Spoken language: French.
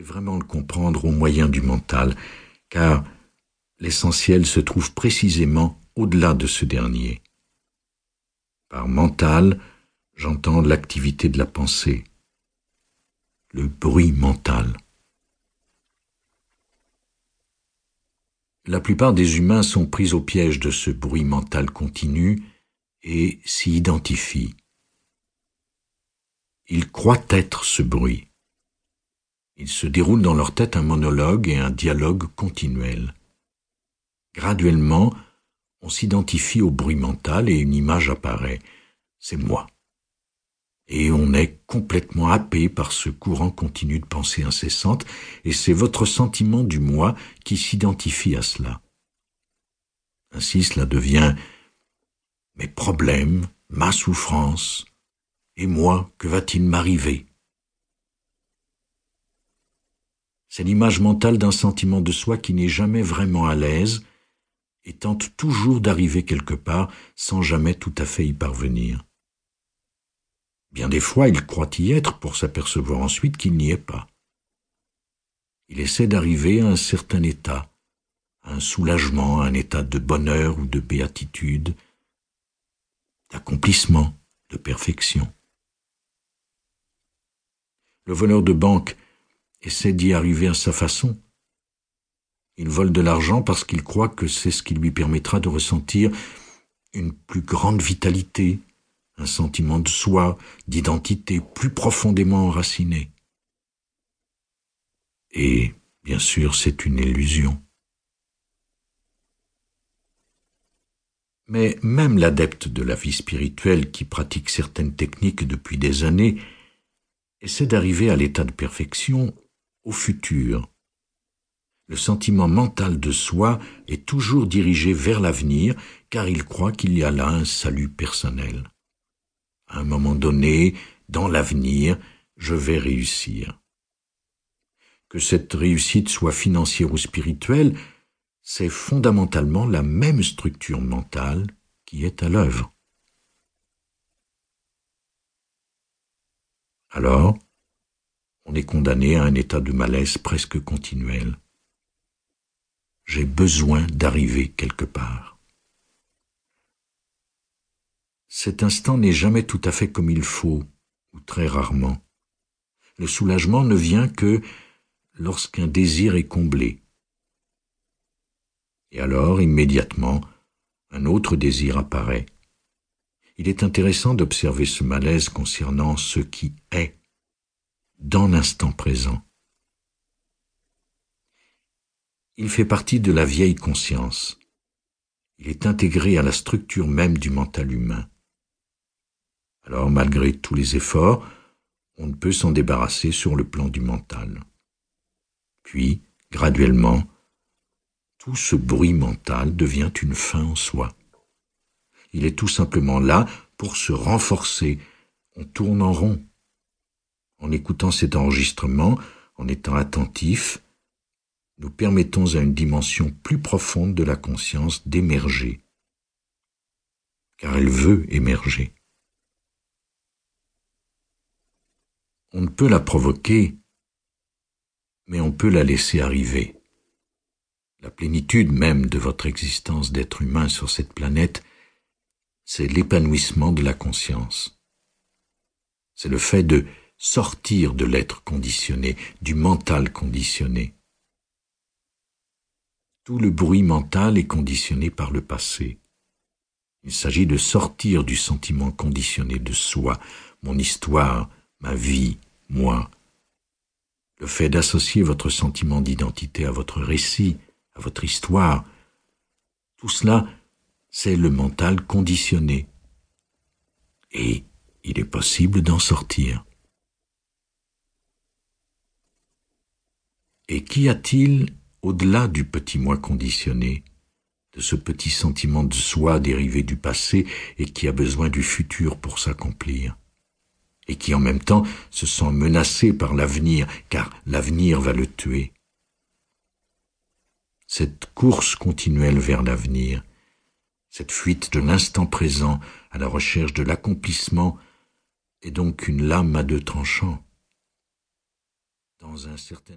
voulez vraiment le comprendre au moyen du mental, car l'essentiel se trouve précisément au-delà de ce dernier. Par mental, j'entends l'activité de la pensée, le bruit mental. La plupart des humains sont pris au piège de ce bruit mental continu et s'y identifient. Ils croient être ce bruit. Il se déroule dans leur tête un monologue et un dialogue continuel. Graduellement, on s'identifie au bruit mental et une image apparaît. C'est moi. Et on est complètement happé par ce courant continu de pensée incessante, et c'est votre sentiment du moi qui s'identifie à cela. Ainsi cela devient mes problèmes, ma souffrance, et moi, que va-t-il m'arriver? C'est l'image mentale d'un sentiment de soi qui n'est jamais vraiment à l'aise, et tente toujours d'arriver quelque part sans jamais tout à fait y parvenir. Bien des fois, il croit y être pour s'apercevoir ensuite qu'il n'y est pas. Il essaie d'arriver à un certain état, à un soulagement, à un état de bonheur ou de béatitude, d'accomplissement, de perfection. Le voleur de banque essaie d'y arriver à sa façon, il vole de l'argent parce qu'il croit que c'est ce qui lui permettra de ressentir une plus grande vitalité, un sentiment de soi, d'identité plus profondément enraciné. Et, bien sûr, c'est une illusion. Mais même l'adepte de la vie spirituelle qui pratique certaines techniques depuis des années essaie d'arriver à l'état de perfection au futur, le sentiment mental de soi est toujours dirigé vers l'avenir car il croit qu'il y a là un salut personnel. À un moment donné, dans l'avenir, je vais réussir. Que cette réussite soit financière ou spirituelle, c'est fondamentalement la même structure mentale qui est à l'œuvre. Alors, on est condamné à un état de malaise presque continuel j'ai besoin d'arriver quelque part. Cet instant n'est jamais tout à fait comme il faut, ou très rarement. Le soulagement ne vient que lorsqu'un désir est comblé. Et alors, immédiatement, un autre désir apparaît. Il est intéressant d'observer ce malaise concernant ce qui est, dans l'instant présent. Il fait partie de la vieille conscience. Il est intégré à la structure même du mental humain. Alors, malgré tous les efforts, on ne peut s'en débarrasser sur le plan du mental. Puis, graduellement, tout ce bruit mental devient une fin en soi. Il est tout simplement là pour se renforcer. On tourne en rond. En écoutant cet enregistrement, en étant attentif, nous permettons à une dimension plus profonde de la conscience d'émerger, car elle veut émerger. On ne peut la provoquer, mais on peut la laisser arriver. La plénitude même de votre existence d'être humain sur cette planète, c'est l'épanouissement de la conscience. C'est le fait de sortir de l'être conditionné, du mental conditionné tout le bruit mental est conditionné par le passé. Il s'agit de sortir du sentiment conditionné de soi, mon histoire, ma vie, moi. Le fait d'associer votre sentiment d'identité à votre récit, à votre histoire, tout cela, c'est le mental conditionné. Et il est possible d'en sortir. Et qu'y a-t-il au-delà du petit moi conditionné, de ce petit sentiment de soi dérivé du passé et qui a besoin du futur pour s'accomplir, et qui en même temps se sent menacé par l'avenir, car l'avenir va le tuer. Cette course continuelle vers l'avenir, cette fuite de l'instant présent à la recherche de l'accomplissement est donc une lame à deux tranchants. Dans un certain